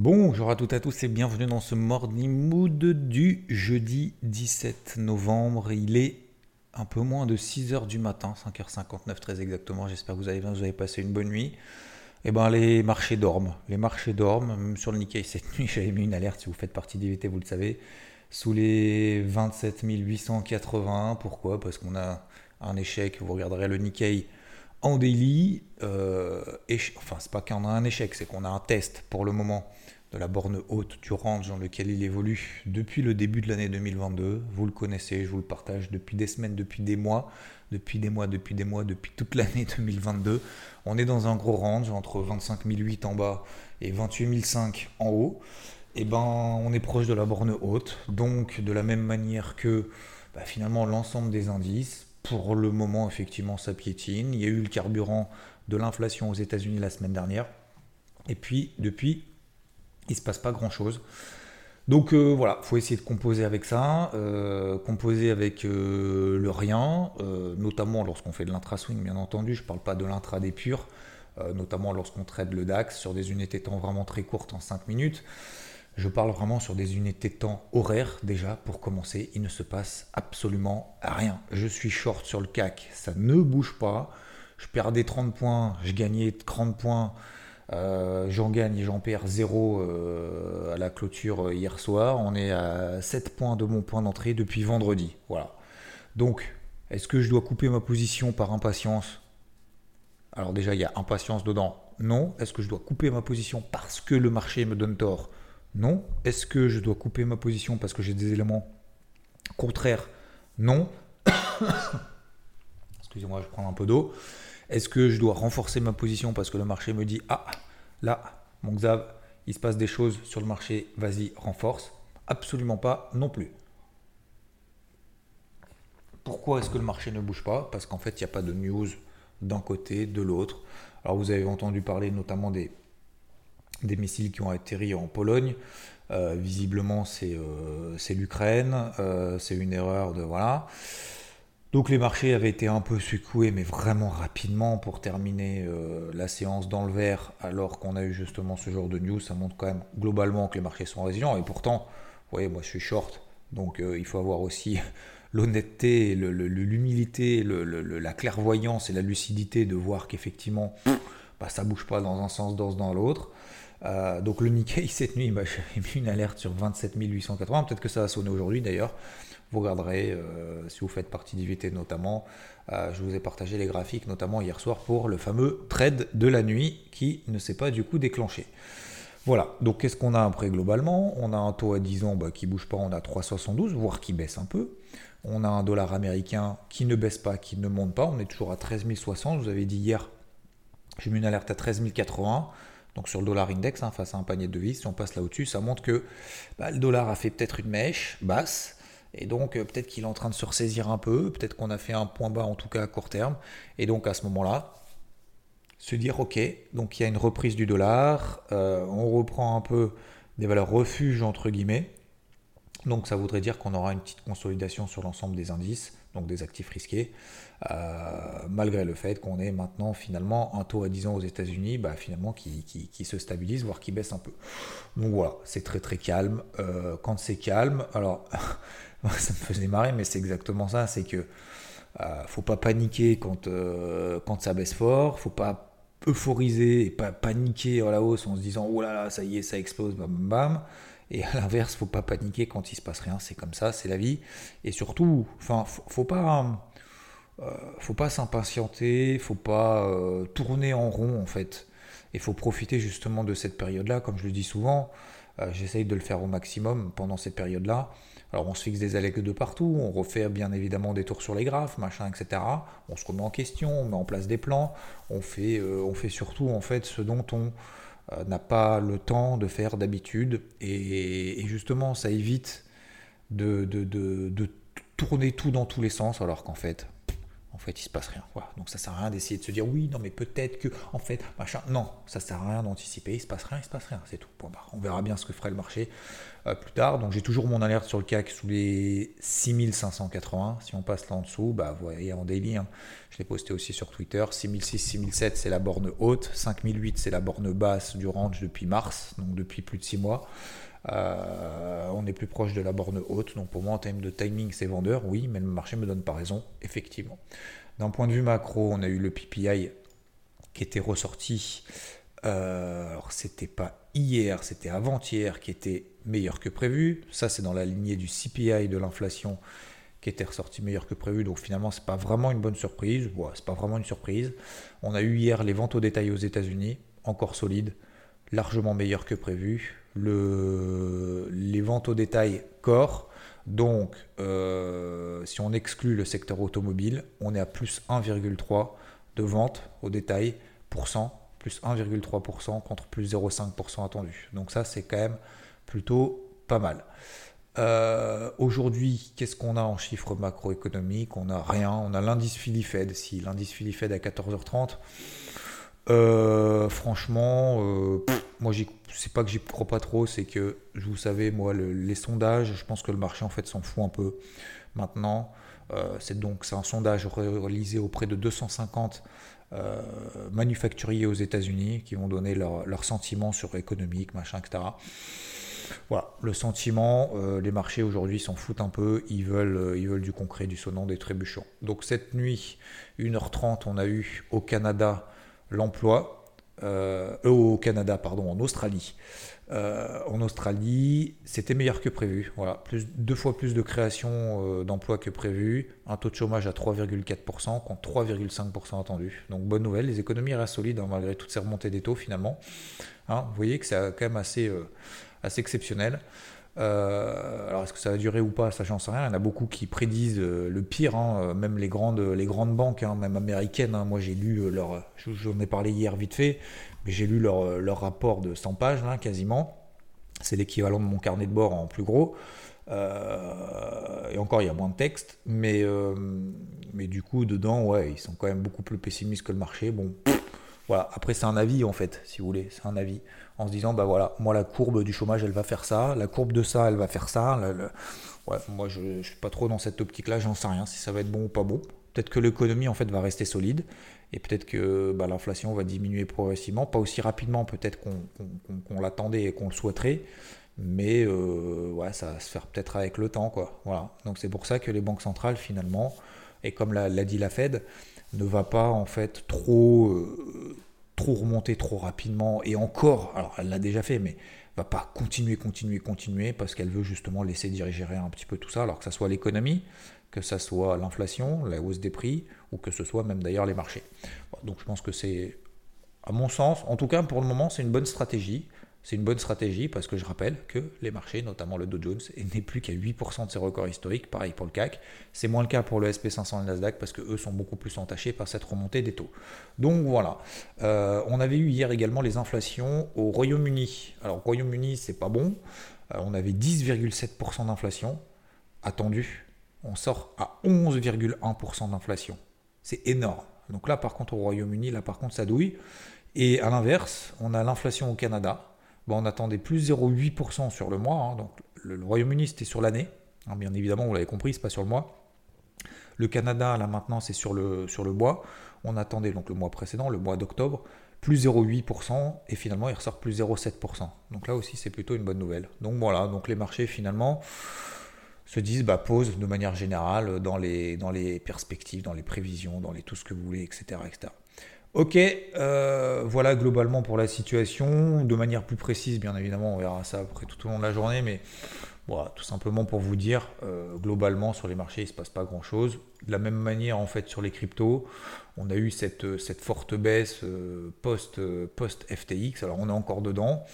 Bonjour à toutes et à tous et bienvenue dans ce Morning Mood du jeudi 17 novembre. Il est un peu moins de 6h du matin, 5h59 très exactement. J'espère que vous allez bien, vous avez passé une bonne nuit. Eh ben, les marchés dorment. Les marchés dorment. Sur le Nikkei cette nuit, j'avais mis une alerte. Si vous faites partie d'IVT, vous le savez. Sous les 27 881. Pourquoi? Parce qu'on a un échec. Vous regarderez le Nikkei en daily. Euh, enfin, c'est pas qu'on a un échec, c'est qu'on a un test pour le moment de la borne haute du range dans lequel il évolue depuis le début de l'année 2022. Vous le connaissez, je vous le partage depuis des semaines, depuis des mois, depuis des mois, depuis des mois, depuis toute l'année 2022. On est dans un gros range entre 25 008 en bas et 28 005 en haut. Et eh ben, on est proche de la borne haute. Donc, de la même manière que bah, finalement l'ensemble des indices, pour le moment, effectivement, ça piétine. Il y a eu le carburant de l'inflation aux États-Unis la semaine dernière. Et puis, depuis, il ne se passe pas grand-chose. Donc euh, voilà, faut essayer de composer avec ça, euh, composer avec euh, le rien, notamment lorsqu'on fait de l'intra-swing, bien entendu. Je ne parle pas de l'intra-des purs, notamment lorsqu'on traite le DAX sur des unités temps vraiment très courtes en 5 minutes. Je parle vraiment sur des unités de temps horaires déjà pour commencer. Il ne se passe absolument rien. Je suis short sur le CAC, ça ne bouge pas. Je perdais 30 points, je gagnais 30 points. Euh, j'en gagne et j'en perds 0 euh, à la clôture euh, hier soir. On est à 7 points de mon point d'entrée depuis vendredi. Voilà. Donc, est-ce que je dois couper ma position par impatience? Alors déjà, il y a impatience dedans. Non. Est-ce que je dois couper ma position parce que le marché me donne tort? Non. Est-ce que je dois couper ma position parce que j'ai des éléments contraires? Non. Excusez-moi, je prends un peu d'eau. Est-ce que je dois renforcer ma position parce que le marché me dit Ah, là, mon Xav, il se passe des choses sur le marché, vas-y, renforce Absolument pas non plus. Pourquoi est-ce que le marché ne bouge pas? Parce qu'en fait, il n'y a pas de news d'un côté, de l'autre. Alors, vous avez entendu parler notamment des, des missiles qui ont atterri en Pologne. Euh, visiblement, c'est euh, l'Ukraine. Euh, c'est une erreur de. Voilà. Donc les marchés avaient été un peu secoués, mais vraiment rapidement pour terminer la séance dans le vert, alors qu'on a eu justement ce genre de news. Ça montre quand même globalement que les marchés sont résilients. Et pourtant, vous voyez, moi je suis short, donc il faut avoir aussi l'honnêteté, l'humilité, la clairvoyance et la lucidité de voir qu'effectivement, bah, ça bouge pas dans un sens, dans l'autre. Euh, donc le Nikkei cette nuit, bah, j'ai mis une alerte sur 27 880. Peut-être que ça va sonner aujourd'hui d'ailleurs. Vous regarderez, euh, si vous faites partie d'IVT notamment, euh, je vous ai partagé les graphiques, notamment hier soir, pour le fameux trade de la nuit qui ne s'est pas du coup déclenché. Voilà, donc qu'est-ce qu'on a après globalement? On a un taux à 10 ans bah, qui bouge pas, on a 3,72, voire qui baisse un peu. On a un dollar américain qui ne baisse pas, qui ne monte pas, on est toujours à 13 060. vous avez dit hier, j'ai mis une alerte à 13 080. Donc sur le dollar index, hein, face à un panier de devises, si on passe là au-dessus, ça montre que bah, le dollar a fait peut-être une mèche basse, et donc euh, peut-être qu'il est en train de se ressaisir un peu, peut-être qu'on a fait un point bas en tout cas à court terme. Et donc à ce moment-là, se dire ok, donc il y a une reprise du dollar, euh, on reprend un peu des valeurs refuges entre guillemets. Donc ça voudrait dire qu'on aura une petite consolidation sur l'ensemble des indices, donc des actifs risqués, euh, malgré le fait qu'on ait maintenant finalement un taux à 10 ans aux États-Unis bah, finalement qui, se stabilise, voire qui baisse un peu. Donc voilà, c'est très très calme. quand c'est calme, alors ça me faisait marrer, mais c'est exactement ça. C'est que euh, faut pas paniquer quand, euh, quand ça baisse fort, faut pas euphoriser et pas paniquer à la hausse en se disant oh là là, ça y est, ça explose, bam bam bam. Et à l'inverse, faut pas paniquer quand il se passe rien, c'est comme ça, c'est la vie. Et surtout, enfin, faut, pas. Euh, faut pas s'impatienter, faut pas tourner en rond en fait. Il faut profiter justement de cette période-là, comme je le dis souvent. J'essaye de le faire au maximum pendant cette période-là. Alors on se fixe des alertes de partout, on refait bien évidemment des tours sur les graphes, machin, etc. On se remet en question, on met en place des plans, on fait, euh, on fait surtout en fait ce dont on euh, n'a pas le temps de faire d'habitude. Et, justement, ça évite de tourner tout dans tous les sens, alors qu'en fait, en fait, il se passe rien. Donc ça sert à rien d'essayer de se dire oui, non, mais peut-être que, en fait, machin. Non, ça sert à rien d'anticiper. Il se passe rien, il se passe rien. C'est tout. On verra bien ce que ferait le marché euh, plus tard. Donc j'ai toujours mon alerte sur le CAC sous les 6580. Si on passe là en dessous, bah vous voyez en daily. Hein. je l'ai posté aussi sur Twitter. 6006, 6007, c'est la borne haute. 5008, c'est la borne basse du range depuis mars, donc depuis plus de 6 mois. Euh, on est plus proche de la borne haute. Donc pour moi, en termes de timing, c'est vendeur, oui, mais le marché me donne pas raison, effectivement. D'un point de vue macro, on a eu le PPI qui était ressorti. Euh, alors c'était pas hier, c'était avant-hier qui était meilleur que prévu. Ça, c'est dans la lignée du CPI de l'inflation qui était ressorti meilleur que prévu. Donc finalement, c'est pas vraiment une bonne surprise. Bon, c'est pas vraiment une surprise. On a eu hier les ventes au détail aux États-Unis, encore solides, largement meilleures que prévu le, les ventes au détail corps. Donc, euh, si on exclut le secteur automobile, on est à plus 1,3 de ventes au détail pour cent, plus 1,3% contre plus 0,5% attendu. Donc ça, c'est quand même plutôt pas mal. Euh, aujourd'hui, qu'est-ce qu'on a en chiffres macroéconomiques? On n'a rien. On a l'indice Philly-Fed. Si l'indice Philly-Fed à 14h30, euh, franchement, euh, moi, c'est pas que j'y crois pas trop, c'est que, vous savez, moi, les sondages, je pense que le marché en fait s'en fout un peu maintenant. Euh, c'est donc un sondage réalisé auprès de 250 manufacturiers aux États-Unis qui vont donner leur sentiments sur économique, machin, etc. Voilà, le sentiment, les marchés aujourd'hui s'en foutent un peu, ils veulent, ils veulent du concret, du sonnant, des trébuchants. Donc cette nuit, 1h30, on a eu au Canada l'emploi, euh, au Canada, pardon, en Australie. Euh, en Australie, c'était meilleur que prévu. Voilà, plus, deux fois plus de création euh, d'emplois que prévu. Un taux de chômage à 3,4% contre 3,5% attendu. Donc bonne nouvelle, les économies restent solides hein, malgré toutes ces remontées des taux finalement. Hein, vous voyez que c'est quand même assez, assez exceptionnel. Euh, alors est-ce que ça va durer ou pas, ça j'en sais rien. Il y en a beaucoup qui prédisent euh, le pire, hein, euh, même les grandes, banques, hein, même américaines. Hein. moi j'ai lu leur, j'en ai parlé hier vite fait, mais j'ai lu leur, rapport de 100 pages quasiment. C'est l'équivalent de mon carnet de bord en plus gros. et encore, il y a moins de texte, mais, mais du coup, dedans, ouais, ils sont quand même beaucoup plus pessimistes que le marché. Bon, voilà. Après, c'est un avis en fait, si vous voulez, c'est un avis en se disant, bah voilà, moi la courbe du chômage, elle va faire ça, la courbe de ça, elle va faire ça. Moi, je ne suis pas trop dans cette optique-là, j'en sais rien si ça va être bon ou pas bon. Peut-être que l'économie, en fait, va rester solide et peut-être que bah, l'inflation va diminuer progressivement, pas aussi rapidement peut-être qu'on l'attendait et qu'on le souhaiterait, mais euh, ça va se faire peut-être avec le temps. Quoi. Voilà. Donc c'est pour ça que les banques centrales, finalement, et comme l'a dit la Fed, ne va pas en fait trop... Euh, trop remonter trop rapidement et encore, alors elle l'a déjà fait, mais va pas continuer, continuer, continuer parce qu'elle veut justement laisser diriger un petit peu tout ça, alors que ça soit l'économie, que ça soit l'inflation, la hausse des prix, ou que ce soit même d'ailleurs les marchés. Donc je pense que c'est, à mon sens, en tout cas pour le moment, c'est une bonne stratégie. C'est une bonne stratégie parce que je rappelle que les marchés, notamment le Dow Jones, n'est plus qu'à 8% de ses records historiques, pareil pour le CAC. C'est moins le cas pour le SP500 et le Nasdaq parce que eux sont beaucoup plus entachés par cette remontée des taux. Donc voilà. Euh, on avait eu hier également les inflations au Royaume-Uni. Alors Royaume-Uni, c'est pas bon. Euh, on avait 10,7% d'inflation attendu. On sort à 11,1% d'inflation. C'est énorme. Donc là, par contre, au Royaume-Uni, là, par contre, ça douille. Et à l'inverse, on a l'inflation au Canada on attendait plus 0,8% sur le mois. Hein. donc le, Royaume-Uni, c'était sur l'année. Hein, bien évidemment, vous l'avez compris, c'est pas sur le mois. Le Canada, là maintenant, c'est sur le, sur le bois. On attendait donc le mois précédent, le mois d'octobre, plus 0,8% et finalement il ressort plus 0,7%. Donc là aussi c'est plutôt une bonne nouvelle. Donc voilà, donc les marchés finalement se disent bah, pause de manière générale dans les, perspectives, dans les prévisions, dans les tout ce que vous voulez, etc. Ok, euh, voilà globalement pour la situation. De manière plus précise, bien évidemment, on verra ça après tout au long de la journée, mais voilà, tout simplement pour vous dire, euh, globalement sur les marchés, il ne se passe pas grand-chose. De la même manière, en fait, sur les cryptos, on a eu cette, cette forte baisse euh, post, post FTX. Alors on est encore dedans.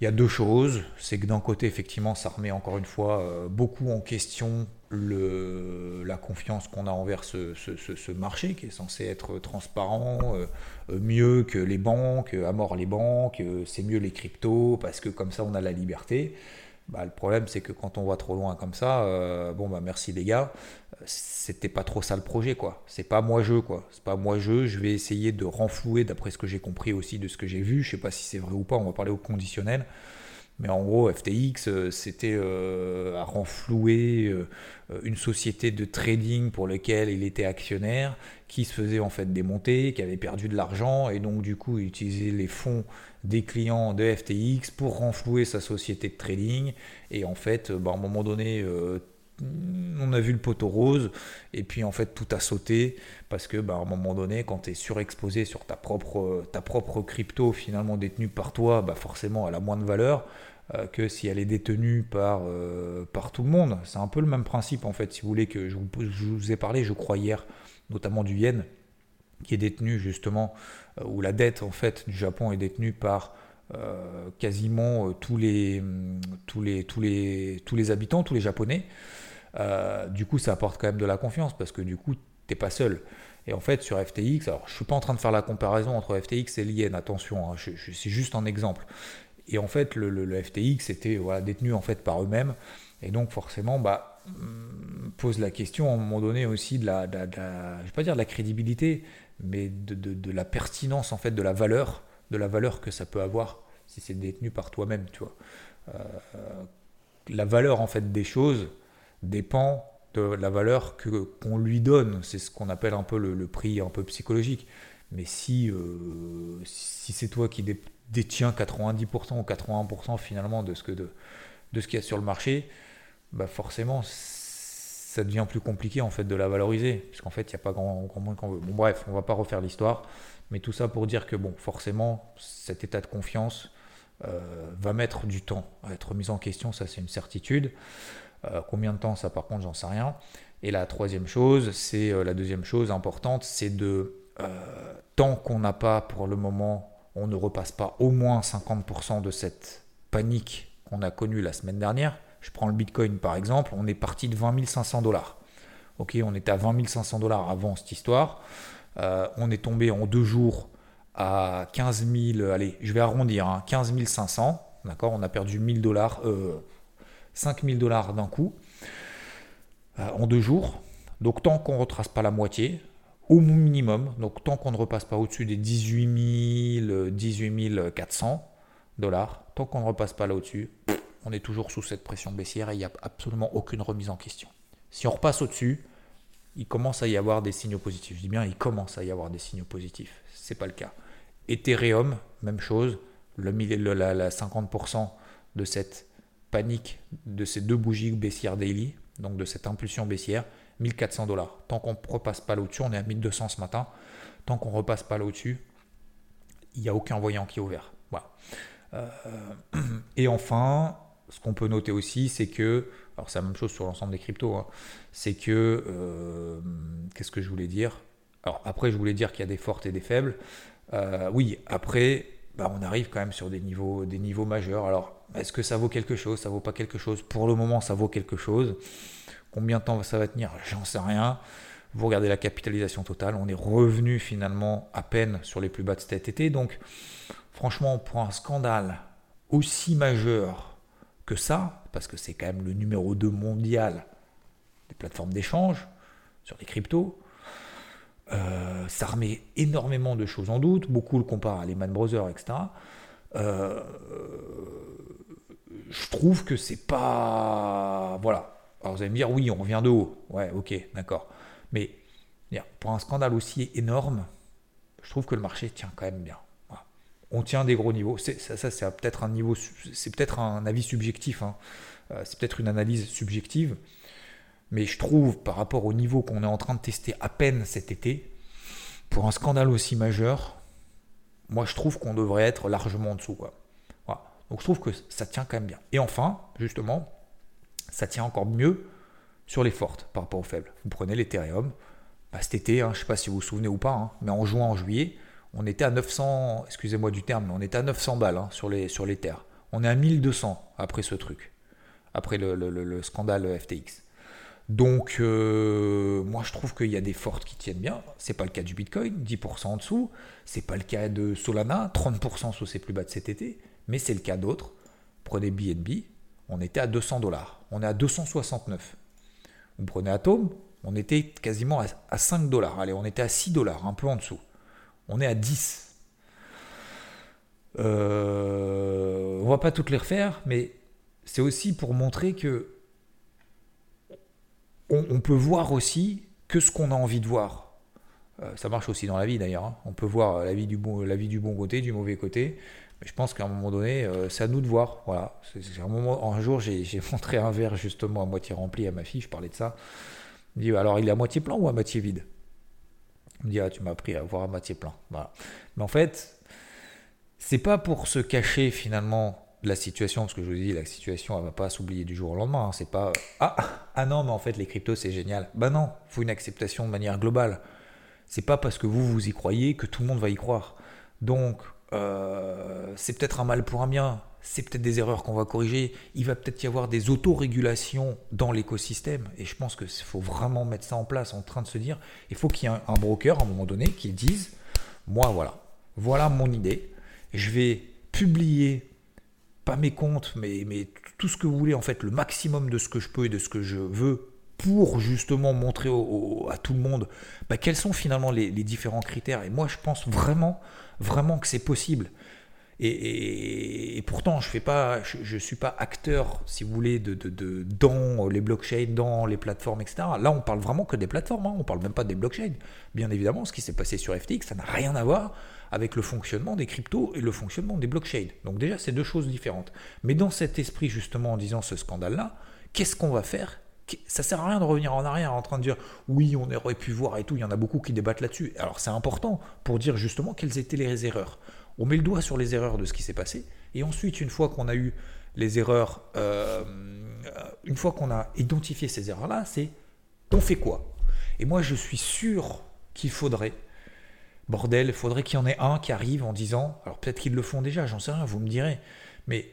Il y a deux choses. C'est que d'un côté, effectivement, ça remet encore une fois euh, beaucoup en question le, la confiance qu'on a envers ce, ce, marché qui est censé être transparent, euh, mieux que les banques, à mort les banques, c'est mieux les cryptos, parce que comme ça on a la liberté. Bah, le problème, c'est que quand on va trop loin comme ça, euh, bon, bah merci les gars, c'était pas trop ça le projet, quoi. C'est pas moi-je, quoi. C'est pas moi-je. Je vais essayer de renflouer, d'après ce que j'ai compris aussi de ce que j'ai vu. Je sais pas si c'est vrai ou pas, on va parler au conditionnel. Mais en gros, FTX, euh, c'était euh, à renflouer une société de trading pour laquelle il était actionnaire, qui se faisait en fait démonter, qui avait perdu de l'argent, et donc du coup, il utilisait les fonds des clients de FTX pour renflouer sa société de trading. Et en fait, bah, à un moment donné, euh, on a vu le poteau rose, et puis en fait, tout a sauté, parce que bah, à un moment donné, quand tu es surexposé sur ta propre, ta propre crypto finalement détenue par toi, bah, forcément, elle a moins de valeur euh, que si elle est détenue par, euh, par tout le monde. C'est un peu le même principe en fait, si vous voulez, que je vous, ai parlé, je crois, hier, notamment du yen qui est détenu justement, euh, où la dette en fait du Japon est détenue par euh, quasiment euh, tous, les, mm, tous, les, tous, les, tous les habitants, tous les Japonais. du coup, ça apporte quand même de la confiance parce que du coup, t'es pas seul. Et en fait, sur FTX, alors je suis pas en train de faire la comparaison entre FTX et l'IN, attention, hein, c'est juste un exemple. Et en fait, le, FTX était détenu en fait par eux-mêmes. Et donc forcément, bah, mm, pose la question à un moment donné aussi de la, de je vais pas dire de la crédibilité, mais de, la pertinence en fait de la valeur, de la valeur que ça peut avoir si c'est détenu par toi-même, tu vois. Euh, la valeur en fait des choses dépend de la valeur que qu'on lui donne. C'est ce qu'on appelle un peu le, prix un peu psychologique. Mais si euh, si c'est toi qui détiens 90% ou 81% finalement de ce que de, de ce qu'il y a sur le marché, bah forcément ça devient plus compliqué en fait de la valoriser, puisqu'en fait il n'y a pas grand, grand monde qu'on veut. Bon bref, on va pas refaire l'histoire, mais tout ça pour dire que bon, forcément, cet état de confiance euh, va mettre du temps à être mis en question, ça c'est une certitude. Euh, combien de temps ça par contre j'en sais rien. Et la troisième chose, c'est euh, la deuxième chose importante, c'est de tant qu'on n'a pas pour le moment, on ne repasse pas au moins 50% de cette panique qu'on a connue la semaine dernière je prends le Bitcoin par exemple, on est parti de 20 500 dollars. Ok, on était à 20 500 dollars avant cette histoire. Euh, on est tombé en deux jours à 15 000, allez, je vais arrondir, 15 hein, 500. D'accord, on a perdu 1000 dollars, euh, 5 000 dollars d'un coup euh, en deux jours. Donc tant qu'on ne retrace pas la moitié, au minimum, donc tant qu'on ne repasse pas au-dessus des 18 000, 18 400 dollars, tant qu'on ne repasse pas là au-dessus, on est toujours sous cette pression baissière et il n'y a absolument aucune remise en question. Si on repasse au-dessus, il commence à y avoir des signaux positifs. Je dis bien, il commence à y avoir des signaux positifs. Ce n'est pas le cas. Ethereum, même chose. Le, la, 50% de cette panique, de ces deux bougies baissières daily, donc de cette impulsion baissière, 1400 dollars. Tant qu'on ne repasse pas là-dessus, on est à 1200 ce matin. Tant qu'on ne repasse pas là-dessus, il n'y a aucun voyant qui est ouvert. Euh, et enfin, ce qu'on peut noter aussi, c'est que, alors c'est la même chose sur l'ensemble des cryptos, hein, c'est que, euh, qu'est-ce que je voulais dire? Alors après, je voulais dire qu'il y a des fortes et des faibles. Euh, oui, après, bah, on arrive quand même sur des niveaux, des niveaux majeurs. Alors, est-ce que ça vaut quelque chose? Ça vaut pas quelque chose? Pour le moment, ça vaut quelque chose. Combien de temps ça va tenir J'en sais rien. Vous regardez la capitalisation totale, on est revenu finalement à peine sur les plus bas de cet été. Donc, franchement, pour un scandale aussi majeur que ça, parce que c'est quand même le numéro 2 mondial des plateformes d'échange sur les cryptos. Euh, ça remet énormément de choses en doute. Beaucoup le comparent à Lehman Brothers, etc. Euh, je trouve que c'est pas. Voilà. Alors vous allez me dire, oui, on revient de haut. Ouais, ok, d'accord. Mais pour un scandale aussi énorme, je trouve que le marché tient quand même bien on tient des gros niveaux. Ça, c'est peut-être un niveau, c'est peut-être un avis subjectif. Hein. Euh, c'est peut-être une analyse subjective. Mais je trouve, par rapport au niveau qu'on est en train de tester à peine cet été, pour un scandale aussi majeur, moi je trouve qu'on devrait être largement en dessous. Donc je trouve que ça tient quand même bien. Et enfin, justement, ça tient encore mieux sur les fortes par rapport aux faibles. Vous prenez l'Ethereum, bah, cet été, hein, je ne sais pas si vous vous souvenez ou pas, hein, mais en juin, en juillet, on était à 900, excusez-moi du terme, mais on était à 900 balles hein, sur, les. On est à 1200 après ce truc, après le, scandale FTX. Donc, euh, moi, je trouve qu'il y a des fortes qui tiennent bien. C'est pas le cas du Bitcoin, 10% en dessous. C'est pas le cas de Solana, 30% sous ses plus bas de cet été. Mais c'est le cas d'autres. Prenez BNB, on était à 200 dollars. On est à 269. Vous prenez Atom, on était quasiment à 5 dollars. Allez, on était à 6 dollars, un peu en dessous. On est à 10. Euh, on va pas toutes les refaire, mais c'est aussi pour montrer que on, peut voir aussi que ce qu'on a envie de voir. Euh, ça marche aussi dans la vie d'ailleurs. Hein. On peut voir la vie, du bon, la vie du bon côté, du mauvais côté. Mais je pense qu'à un moment donné, euh, c'est à nous de voir. Voilà. un, moment, un jour, j'ai montré un verre justement à moitié rempli à ma fille. Je parlais de ça. Il me dit alors il est à moitié plein ou à moitié vide? Il me dit ah tu m'as appris à voir à moitié plein. Voilà. Mais en fait, c'est pas pour se cacher finalement de la situation, parce que je vous dis, la situation, elle va pas s'oublier du jour au lendemain. Hein. C'est pas ah, ah non, mais en fait, les cryptos, c'est génial. Bah non, il faut une acceptation de manière globale. C'est pas parce que vous, vous y croyez que tout le monde va y croire. Donc, euh, c'est peut-être un mal pour un bien, c'est peut-être des erreurs qu'on va corriger. Il va peut-être y avoir des autorégulations dans l'écosystème. Et je pense qu'il faut vraiment mettre ça en place, en train de se dire, il faut qu'il y ait un broker à un moment donné qui dise, moi voilà, voilà mon idée je vais publier, pas mes comptes, mais, mais tout ce que vous voulez, en fait, le maximum de ce que je peux et de ce que je veux pour justement montrer à tout le monde bah, quels sont finalement les, différents critères. Et moi, je pense vraiment, vraiment que c'est possible. Et, pourtant, je fais pas, je, suis pas acteur, si vous voulez, de, dans les blockchains, dans les plateformes, etc. Là, on parle vraiment que des plateformes. Hein. On parle même pas des blockchains. Bien évidemment, ce qui s'est passé sur FTX, ça n'a rien à voir avec le fonctionnement des cryptos et le fonctionnement des blockchains. Donc déjà, c'est deux choses différentes. Mais dans cet esprit, justement, en disant ce scandale-là, qu'est-ce qu'on va faire ça sert à rien de revenir en arrière en train de dire oui, on aurait pu voir et tout. Il y en a beaucoup qui débattent là-dessus. Alors c'est important pour dire justement quelles étaient les erreurs. On met le doigt sur les erreurs de ce qui s'est passé. Et ensuite, une fois qu'on a eu les erreurs, euh, une fois qu'on a identifié ces erreurs-là, c'est on fait quoi? Et moi, je suis sûr qu'il faudrait Bordel, il faudrait qu'il y en ait un qui arrive en disant, alors peut-être qu'ils le font déjà, j'en sais rien, vous me direz, mais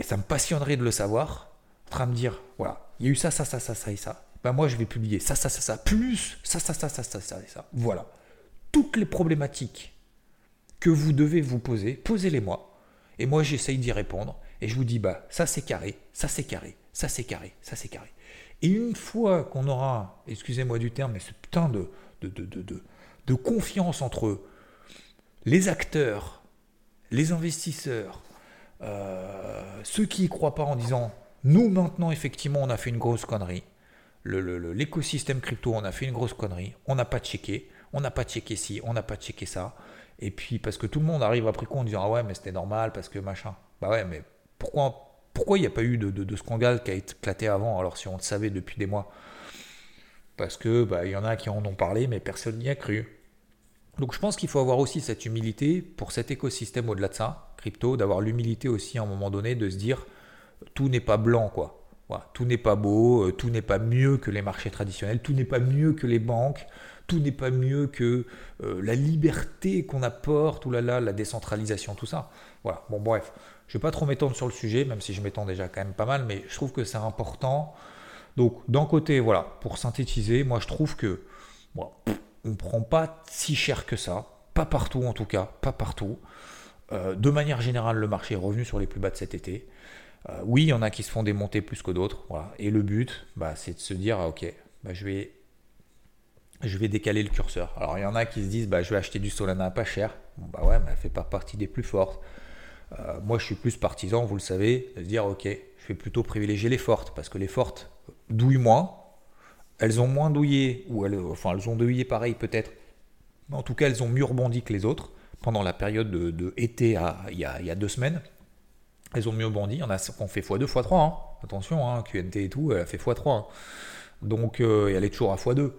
ça me passionnerait de le savoir, en train de dire, voilà, il y a eu ça, ça, ça, ça, ça et ça. Ben moi, je vais publier ça, ça, ça, ça, plus ça, ça, ça, ça, ça, ça et ça. Voilà. Toutes les problématiques que vous devez vous poser, posez-les moi. Et moi, j'essaye d'y répondre. Et je vous dis, bah, ça c'est carré, ça c'est carré, ça c'est carré, ça c'est carré. Et une fois qu'on aura, excusez-moi du terme, mais ce putain de, de, de, de de confiance entre les acteurs, les investisseurs, euh, ceux qui y croient pas en disant nous maintenant effectivement on a fait une grosse connerie, l'écosystème crypto on a fait une grosse connerie, on n'a pas checké, on n'a pas checké ci, on n'a pas checké ça, et puis parce que tout le monde arrive après quoi en disant ah ouais mais c'était normal parce que machin, bah ouais mais pourquoi pourquoi il n'y a pas eu de, scandale qui a éclaté avant alors si on le savait depuis des mois? Parce que bah, y en a qui en ont parlé mais personne n'y a cru. Donc je pense qu'il faut avoir aussi cette humilité pour cet écosystème au-delà de ça, crypto, d'avoir l'humilité aussi à un moment donné de se dire tout n'est pas blanc quoi. tout n'est pas beau, euh, tout n'est pas mieux que les marchés traditionnels, tout n'est pas mieux que les banques, tout n'est pas mieux que euh, la liberté qu'on apporte, ou là là, la décentralisation, tout ça. Voilà, bon bref, je ne vais pas trop m'étendre sur le sujet, même si je m'étends déjà quand même pas mal, mais je trouve que c'est important. Donc d'un côté, voilà, pour synthétiser, moi je trouve que on ne prend pas si cher que ça, pas partout en tout cas, pas partout. Euh, de manière générale, le marché est revenu sur les plus bas de cet été. Euh, oui, il y en a qui se font démonter plus que d'autres. Et le but, bah, c'est de se dire, ok, bah, je, vais, je vais décaler le curseur. Alors il y en a qui se disent, bah, je vais acheter du Solana pas cher. bah ouais, mais elle fait pas partie des plus fortes. Euh, moi, je suis plus partisan, vous le savez, de se dire, ok, je vais plutôt privilégier les fortes, parce que les fortes douillent moins, elles ont moins douillé, ou elles, enfin elles ont douillé pareil peut-être, en tout cas elles ont mieux rebondi que les autres pendant la période de, été à, il, y a, deux semaines. Elles ont mieux rebondi, il en a qui ont fait x2, x3, hein. attention, hein, QNT et tout, elle a fait x3. Hein. Donc, euh, elle est toujours à x2.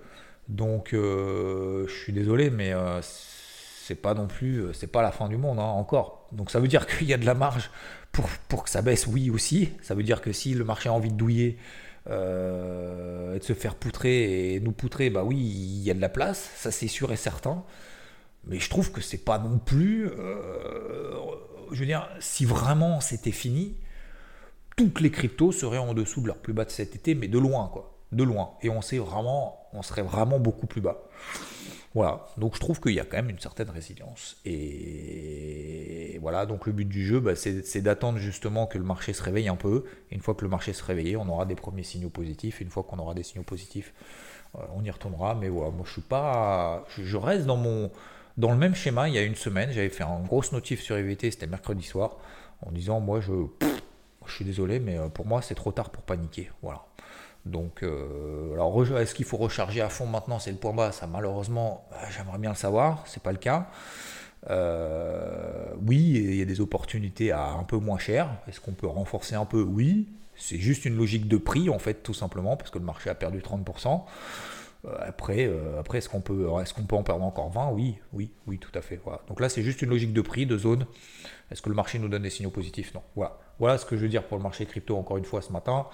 Donc, euh, je suis désolé, mais euh, c'est pas non plus, c'est pas la fin du monde, encore. Donc, ça veut dire qu'il y a de la marge pour, que ça baisse, oui aussi. Ça veut dire que si le marché a envie de douiller, et de se faire poutrer et nous poutrer, bah oui, il y a de la place, ça c'est sûr et certain. Mais je trouve que c'est pas non plus. Je veux dire, si vraiment c'était fini, toutes les cryptos seraient en dessous de leur plus bas de cet été, mais de loin, quoi. De loin. Et on, sait vraiment, on serait vraiment beaucoup plus bas. Voilà, donc je trouve qu'il y a quand même une certaine résilience. Et voilà, donc le but du jeu, bah, c'est d'attendre justement que le marché se réveille un peu. Et une fois que le marché se réveille, on aura des premiers signaux positifs. Et une fois qu'on aura des signaux positifs, euh, on y retournera. Mais voilà, moi je suis pas. Je, reste dans mon. Dans le même schéma, il y a une semaine, j'avais fait un gros notif sur EVT, c'était mercredi soir, en disant moi je, je suis désolé, mais euh, pour moi c'est trop tard pour paniquer. Voilà. Donc, euh, alors, est-ce qu'il faut recharger à fond maintenant C'est le point bas. Ça, malheureusement, bah, j'aimerais bien le savoir. C'est pas le cas. Euh, oui, il y a des opportunités à un peu moins cher. Est-ce qu'on peut renforcer un peu? Oui. C'est juste une logique de prix, en fait, tout simplement, parce que le marché a perdu 30%. Euh, après, après est-ce qu'on peut, est qu'on peut en perdre encore 20 Oui, oui, oui, tout à fait. Donc là, c'est juste une logique de prix, de zone. Est-ce que le marché nous donne des signaux positifs? Non. Voilà. voilà ce que je veux dire pour le marché crypto, encore une fois, ce matin.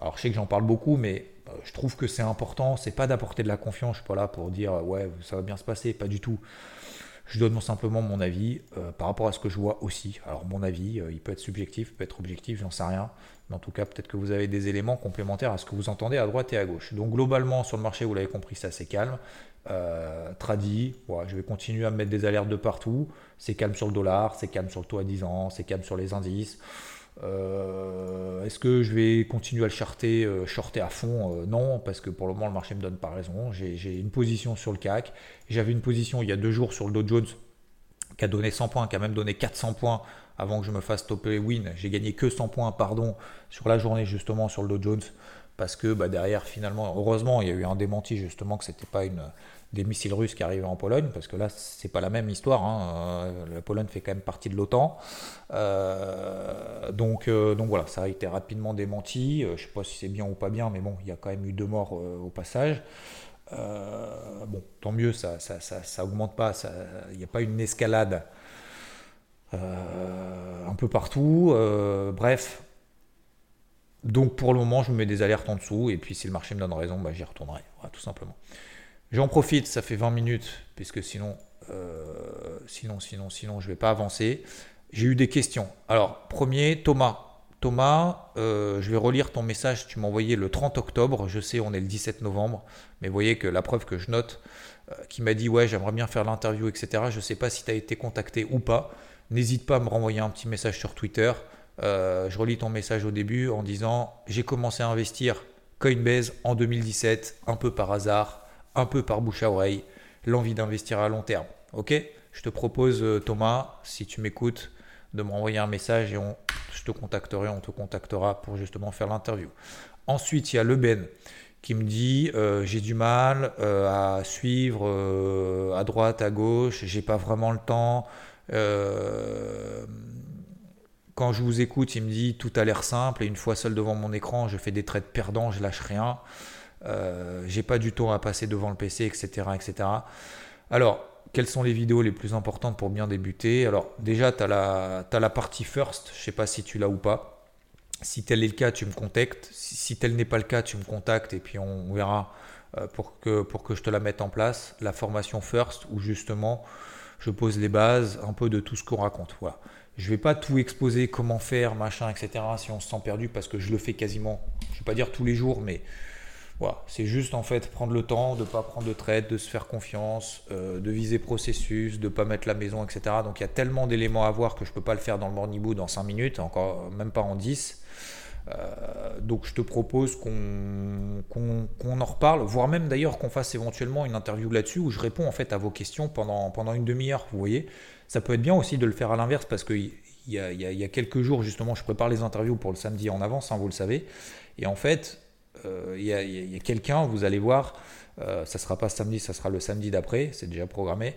Alors je sais que j'en parle beaucoup, mais euh, je trouve que c'est important. C'est pas d'apporter de la confiance. Je suis pas là pour dire ouais ça va bien se passer, pas du tout. Je donne simplement mon avis euh, par rapport à ce que je vois aussi. Alors mon avis, euh, il peut être subjectif, peut être objectif, j'en sais rien. Mais en tout cas, peut-être que vous avez des éléments complémentaires à ce que vous entendez à droite et à gauche. Donc globalement, sur le marché, vous l'avez compris, c'est assez calme. tradi, je vais continuer à mettre des alertes de partout. C'est calme sur le dollar, c'est calme sur le taux à 10 ans, c'est calme sur les indices. Euh, est-ce que je vais continuer à le shorter, euh, shorter à fond? Euh, Non, parce que pour le moment, le marché ne me donne pas raison. J'ai une position sur le CAC. J'avais une position il y a deux jours sur le Dow Jones qui a donné 100 points, qui a même donné 400 points avant que je me fasse topper win. J'ai gagné que 100 points, pardon, sur la journée justement sur le Dow Jones. Parce que bah, derrière, finalement, heureusement, il y a eu un démenti justement que c'était pas une, des missiles russes qui arrivaient en Pologne, parce que là, c'est pas la même histoire. Hein. Euh, la Pologne fait quand même partie de l'OTAN. Euh, donc, euh, donc voilà, ça a été rapidement démenti. je sais pas si c'est bien ou pas bien, mais bon, il y a quand même eu deux morts au passage. bon, tant mieux, ça, ça, augmente pas, il n'y a pas une escalade un peu partout. bref. Donc pour le moment, je me mets des alertes en dessous, et puis si le marché me donne raison, bah, j'y retournerai, tout simplement. J'en profite, ça fait 20 minutes, puisque sinon, euh, sinon, sinon, sinon, je ne vais pas avancer. J'ai eu des questions. Alors, premier, Thomas. Thomas, euh, je vais relire ton message. Tu m'as envoyé le 30 octobre. Je sais, on est le 17 novembre. Mais voyez que la preuve que je note, euh, qui m'a dit Ouais, j'aimerais bien faire l'interview, etc. Je ne sais pas si tu as été contacté ou pas. N'hésite pas à me renvoyer un petit message sur Twitter. je relis ton message au début en disant J'ai commencé à investir Coinbase en 2017, un peu par hasard un peu par bouche à oreille, l'envie d'investir à long terme. Ok? Je te propose, euh, Thomas, si tu m'écoutes, de m'envoyer un message et on, je te contacterai, on te contactera pour justement faire l'interview. Ensuite, il y a Le Ben qui me dit euh, j'ai du mal euh, à suivre à droite, à gauche, j'ai pas vraiment le temps. quand je vous écoute, il me dit tout a l'air simple et une fois seul devant mon écran, je fais des traits perdants, je lâche rien. Euh, j'ai pas du temps à passer devant le PC, etc. etc. Alors, quelles sont les vidéos les plus importantes pour bien débuter? Alors, déjà, tu as, as, la partie first, je sais pas si tu l'as ou pas. Si tel est le cas, tu me contactes. Si, tel n'est pas le cas, tu me contactes et puis on, verra euh, pour, que, pour que je te la mette en place. La formation first, où justement, je pose les bases un peu de tout ce qu'on raconte. Voilà. Je vais pas tout exposer, comment faire, machin, etc. Si on se sent perdu, parce que je le fais quasiment, je vais pas dire tous les jours, mais c'est juste en fait prendre le temps de ne pas prendre de traite, de se faire confiance, euh, de viser processus, de ne pas mettre la maison, etc. Donc il y a tellement d'éléments à voir que je ne peux pas le faire dans le morning boot en 5 minutes, encore même pas en 10. Euh, donc je te propose qu'on en reparle, voire même d'ailleurs qu'on fasse éventuellement une interview là-dessus où je réponds en fait à vos questions pendant, une demi-heure. Vous voyez, ça peut être bien aussi de le faire à l'inverse parce qu'il y, a, y a quelques jours justement, je prépare les interviews pour le samedi en avance, hein, vous le savez. Et en fait, il y a, quelqu'un, vous allez voir, euh, ça sera pas samedi, ça sera le samedi d'après, c'est déjà programmé,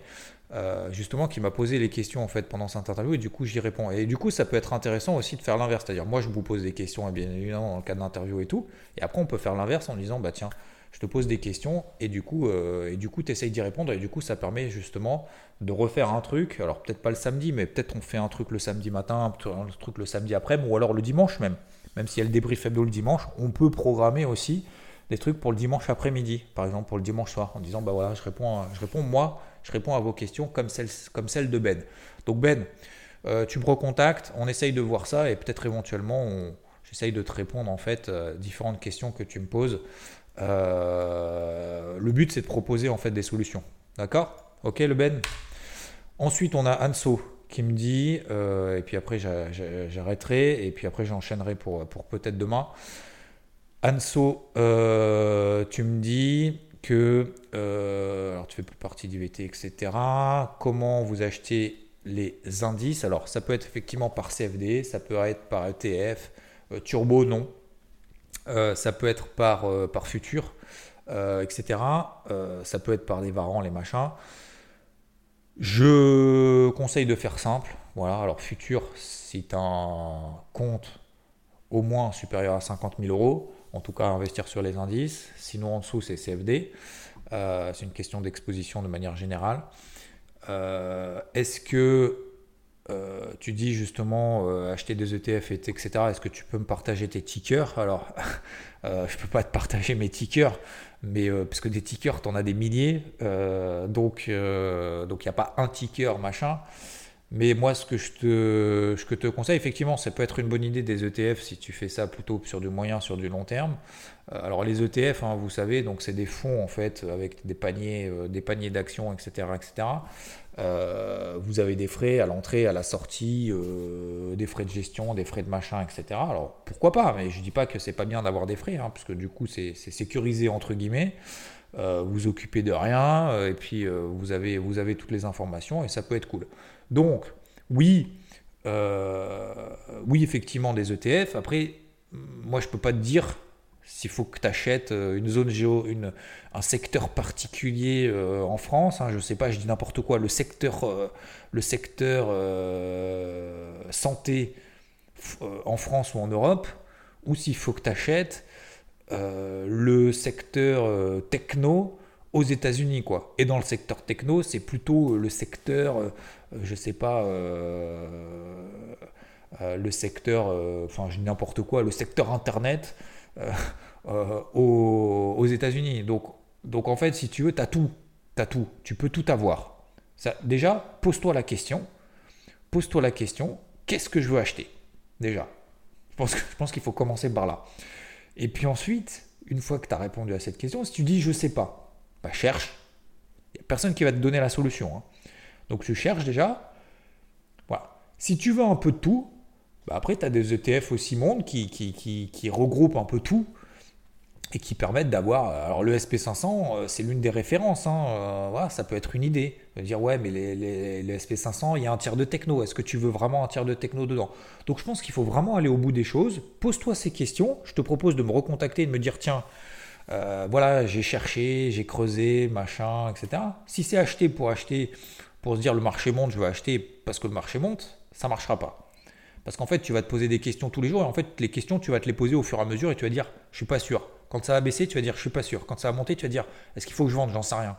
euh, justement qui m'a posé les questions en fait pendant cette interview et du coup j'y réponds. Et du coup ça peut être intéressant aussi de faire l'inverse, c'est-à-dire moi je vous pose des questions bien évidemment dans le cadre d'interview et tout, et après on peut faire l'inverse en disant bah tiens je te pose des questions et du coup et du coup tu essayes d'y répondre et du coup ça permet justement de refaire un truc, alors peut-être pas le samedi mais peut-être on fait un truc le samedi matin, un truc le samedi après ou alors le dimanche même même s'il y a le débrief le dimanche, on peut programmer aussi des trucs pour le dimanche après-midi, par exemple pour le dimanche soir, en disant bah voilà, je réponds, je réponds moi, je réponds à vos questions comme celle, de Ben. Donc Ben, tu me recontactes, on essaye de voir ça et peut-être éventuellement j'essaye de te répondre en fait différentes questions que tu me poses. le but c'est de proposer en fait des solutions. D'accord? Ok le Ben? Ensuite on a Anso qui me dit, et puis après j'arrêterai, et puis après j'enchaînerai pour, pour peut-être demain. Anso, euh, tu me dis que euh, alors tu fais plus partie du VT, etc. Comment vous achetez les indices? Alors, ça peut être effectivement par CFD, ça peut être par ETF, euh, Turbo, non. ça peut être par, par Futur, etc. ça peut être par des varants, les machins. Je conseille de faire simple. Voilà, alors Futur, as un compte au moins supérieur à 50 000 euros, en tout cas investir sur les indices. Sinon, en dessous, c'est CFD. Euh, c'est une question d'exposition de manière générale. Euh, est-ce que euh, tu dis justement acheter des ETF, etc. Est-ce que tu peux me partager tes tickers? Alors, je ne peux pas te partager mes tickers, mais parce que des tickers, tu en as des milliers. donc, il n'y a pas un ticker, machin. Mais moi, ce que je te, je te conseille, effectivement, ça peut être une bonne idée des ETF si tu fais ça plutôt sur du moyen, sur du long terme. Euh, alors les ETF, hein, vous savez, donc c'est des fonds en fait avec des paniers, euh, des d'actions, etc., etc. Euh, vous avez des frais à l'entrée, à la sortie, des frais de gestion, des frais de machin, etc. Alors pourquoi pas Mais je dis pas que c'est pas bien d'avoir des frais, hein, parce que du coup c'est sécurisé entre guillemets. vous occupez de rien et puis vous avez vous avez toutes les informations et ça peut être cool. Donc, oui, euh, oui, effectivement, des ETF. Après, moi, je ne peux pas te dire s'il faut que tu achètes euh, une zone géo, une, un secteur particulier euh, en France. Hein, je ne sais pas, je dis n'importe quoi. Le secteur, le secteur santé en France ou en Europe, ou s'il faut que tu achètes le secteur techno aux États-Unis, quoi. Et dans le secteur techno, c'est plutôt le secteur, euh, je sais pas, euh, euh, le secteur, enfin, je dis n'importe quoi, le secteur Internet aux, aux États-Unis. Donc, donc, en fait, si tu veux, tu as tout. Tu tout. Tu peux tout avoir. Ça, déjà, pose-toi la question. Pose-toi la question, qu'est-ce que je veux acheter Déjà? Je pense, je pense qu'il faut commencer par là. Et puis ensuite, une fois que tu as répondu à cette question, si tu dis je sais pas, bah, cherche. Il n'y a personne qui va te donner la solution. Hein. Donc tu cherches déjà. Voilà. Si tu veux un peu de tout, bah, après tu as des ETF aussi monde qui, regroupent un peu tout et qui permettent d'avoir. Alors le SP500, euh, c'est l'une des références. Hein. Euh, voilà, ça peut être une idée. De dire ouais, mais les, les, SP500, il y a un tiers de techno. Est-ce que tu veux vraiment un tiers de techno dedans? Donc je pense qu'il faut vraiment aller au bout des choses. Pose-toi ces questions. Je te propose de me recontacter et de me dire tiens, euh, voilà, j'ai cherché, j'ai creusé, machin, etc. Si c'est acheter pour acheter, pour se dire le marché monte, je vais acheter parce que le marché monte, ça marchera pas. Parce qu'en fait, tu vas te poser des questions tous les jours et en fait, les questions, tu vas te les poser au fur et à mesure et tu vas dire, je suis pas sûr. Quand ça va baisser, tu vas dire, je suis pas sûr. Quand ça va monter, tu vas dire, est-ce qu'il faut que je vende? J'en sais rien.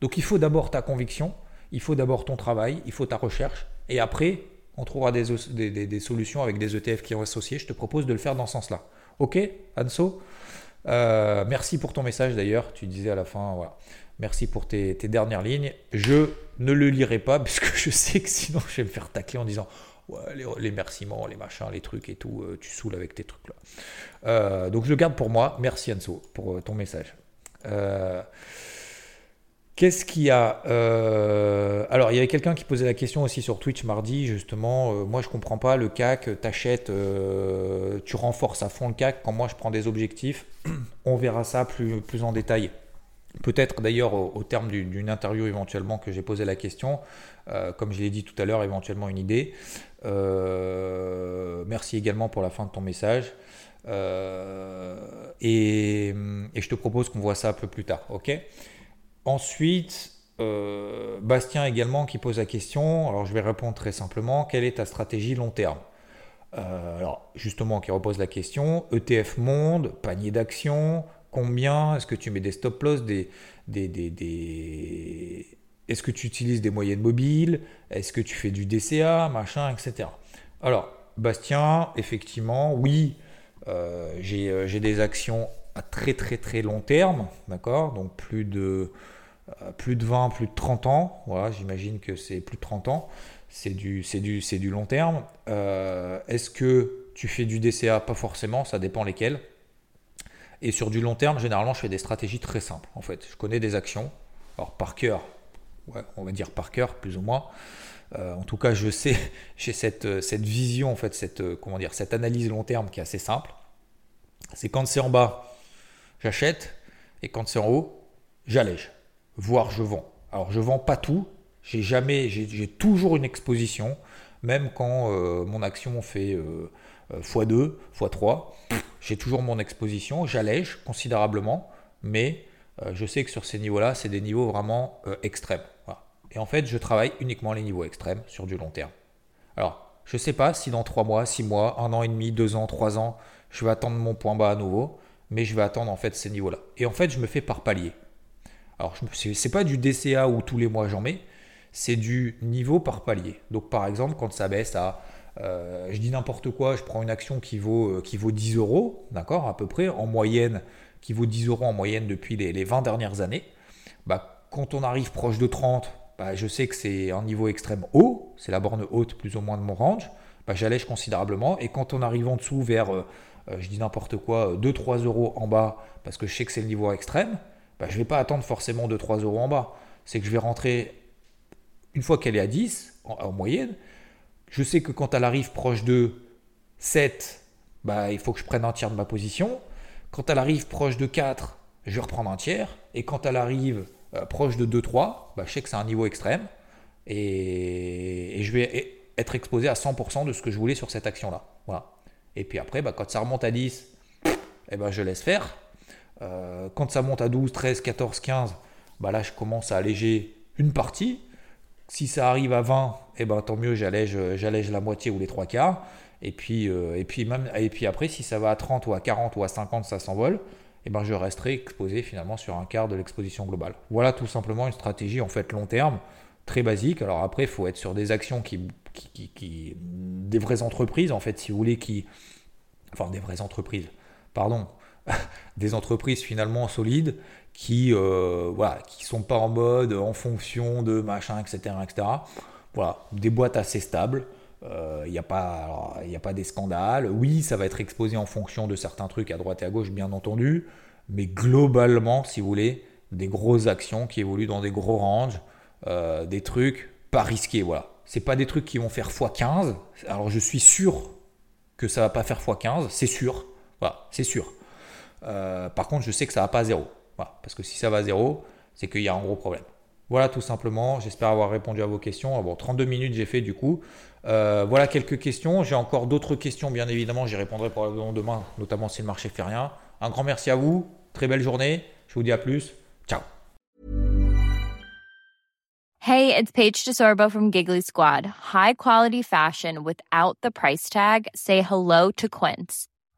Donc, il faut d'abord ta conviction, il faut d'abord ton travail, il faut ta recherche et après, on trouvera des, solutions avec des ETF qui ont associé. Je te propose de le faire dans ce sens-là. Ok, Anso? Euh, merci pour ton message d'ailleurs. Tu disais à la fin, voilà. Merci pour tes, dernières lignes. Je ne le lirai pas puisque je sais que sinon je vais me faire tacler en disant les, les remerciements, les machins, les trucs et tout. Euh, tu saoules avec tes trucs là. Euh, donc je le garde pour moi. Merci Anso pour ton message. Qu'est-ce qu'il y a euh, Alors, il y avait quelqu'un qui posait la question aussi sur Twitch mardi, justement. Euh, moi, je comprends pas le CAC, t'achètes, euh, tu renforces à fond le CAC quand moi je prends des objectifs. On verra ça plus, plus en détail. Peut-être d'ailleurs au, terme d'une interview éventuellement que j'ai posé la question. comme je l'ai dit tout à l'heure, éventuellement une idée. Merci également pour la fin de ton message. Et, et, je te propose qu'on voit ça un peu plus tard. Ok? Ensuite, euh, Bastien également qui pose la question, alors je vais répondre très simplement, quelle est ta stratégie long terme? Euh, Alors justement, qui repose la question, ETF monde, panier d'action, combien? Est-ce que tu mets des stop loss, des, des, des, Est-ce que tu utilises des moyennes mobiles? Est-ce que tu fais du DCA, machin, etc. Alors, Bastien, effectivement, oui, euh, j'ai des actions à très très très long terme, d'accord? Donc plus de, euh, plus de 20, plus de 30 ans, voilà, j'imagine que c'est plus de 30 ans. c'est du long terme. Est-ce que tu fais du DCA Pas forcément, ça dépend lesquels. Et sur du long terme, généralement, je fais des stratégies très simples. En fait, je connais des actions. Alors, par cœur, on va dire par cœur, plus ou moins. Euh, en tout cas, je sais, j'ai cette, euh, cette vision, en fait, cette, euh, comment dire, cette analyse long terme qui est assez simple. C'est quand c'est en bas, j'achète, et quand c'est en haut, j'allège, voire je vends. Alors, je vends pas tout. J'ai jamais, j'ai toujours une exposition, même quand mon action fait x2, x3. J'ai toujours mon exposition, j'allège considérablement, mais je sais que sur ces niveaux-là, c'est des niveaux vraiment extrêmes. Et en fait, je travaille uniquement les niveaux extrêmes sur du long terme. Alors, je ne sais pas si dans 3 mois, 6 mois, 1 an et demi, 2 ans, 3 ans, je vais attendre mon point bas à nouveau, mais je vais attendre en fait ces niveaux-là. Et en fait, je me fais par palier. Alors, ce n'est pas du DCA où tous les mois j'en mets, c'est du niveau par palier. Donc, par exemple, quand ça baisse à, euh, je dis n'importe quoi, je prends une action qui vaut, euh, qui vaut 10 euros, d'accord, à peu près, en moyenne, qui vaut 10 euros en moyenne depuis les, les 20 dernières années. Bah, quand on arrive proche de 30, bah, je sais que c'est un niveau extrême haut, c'est la borne haute plus ou moins de mon range, bah, j'allège considérablement. Et quand on arrive en dessous vers, euh, euh, je dis n'importe quoi, 2-3 euros en bas, parce que je sais que c'est le niveau extrême, bah, je ne vais pas attendre forcément 2-3 euros en bas. C'est que je vais rentrer, une fois qu'elle est à 10, en, moyenne, je sais que quand elle arrive proche de 7, bah, il faut que je prenne un tiers de ma position. Quand elle arrive proche de 4, je vais reprendre un tiers. Et quand elle arrive euh, proche de 2-3, bah, je sais que c'est un niveau extrême et, je vais être exposé à 100% de ce que je voulais sur cette action-là. Voilà. Et puis après, bah, quand ça remonte à 10, eh ben, je laisse faire. Euh, quand ça monte à 12, 13, 14, 15, bah, là je commence à alléger une partie. Si ça arrive à 20, eh ben, tant mieux, j'allège, la moitié ou les trois quarts. Et puis, euh, et, puis après, si ça va à 30 ou à 40 ou à 50, ça s'envole eh ben je resterai exposé finalement sur un quart de l'exposition globale. Voilà tout simplement une stratégie en fait long terme, très basique. Alors après, il faut être sur des actions qui, qui, des vraies entreprises en fait, si vous voulez, qui, enfin des vraies entreprises, pardon, des entreprises finalement solides qui, euh, voilà, qui sont pas en mode en fonction de machin, etc., etc. Voilà, des boîtes assez stables. Il euh, n'y a pas, il a pas des scandales. Oui, ça va être exposé en fonction de certains trucs à droite et à gauche, bien entendu. Mais globalement, si vous voulez, des grosses actions qui évoluent dans des gros ranges, euh, des trucs pas risqués. Voilà. C'est pas des trucs qui vont faire x15. Alors je suis sûr que ça va pas faire x15, c'est sûr. Voilà, c'est sûr. Euh, par contre, je sais que ça va pas à zéro. Parce que si ça va à zéro, c'est qu'il y a un gros problème. Voilà tout simplement, j'espère avoir répondu à vos questions. Bon, 32 minutes j'ai fait du coup. Euh, voilà quelques questions. J'ai encore d'autres questions, bien évidemment, j'y répondrai probablement demain, notamment si le marché fait rien. Un grand merci à vous, très belle journée. Je vous dis à plus. Ciao. Hey, it's Paige DeSorbo from Giggly Squad. High quality fashion without the price tag. Say hello to Quince.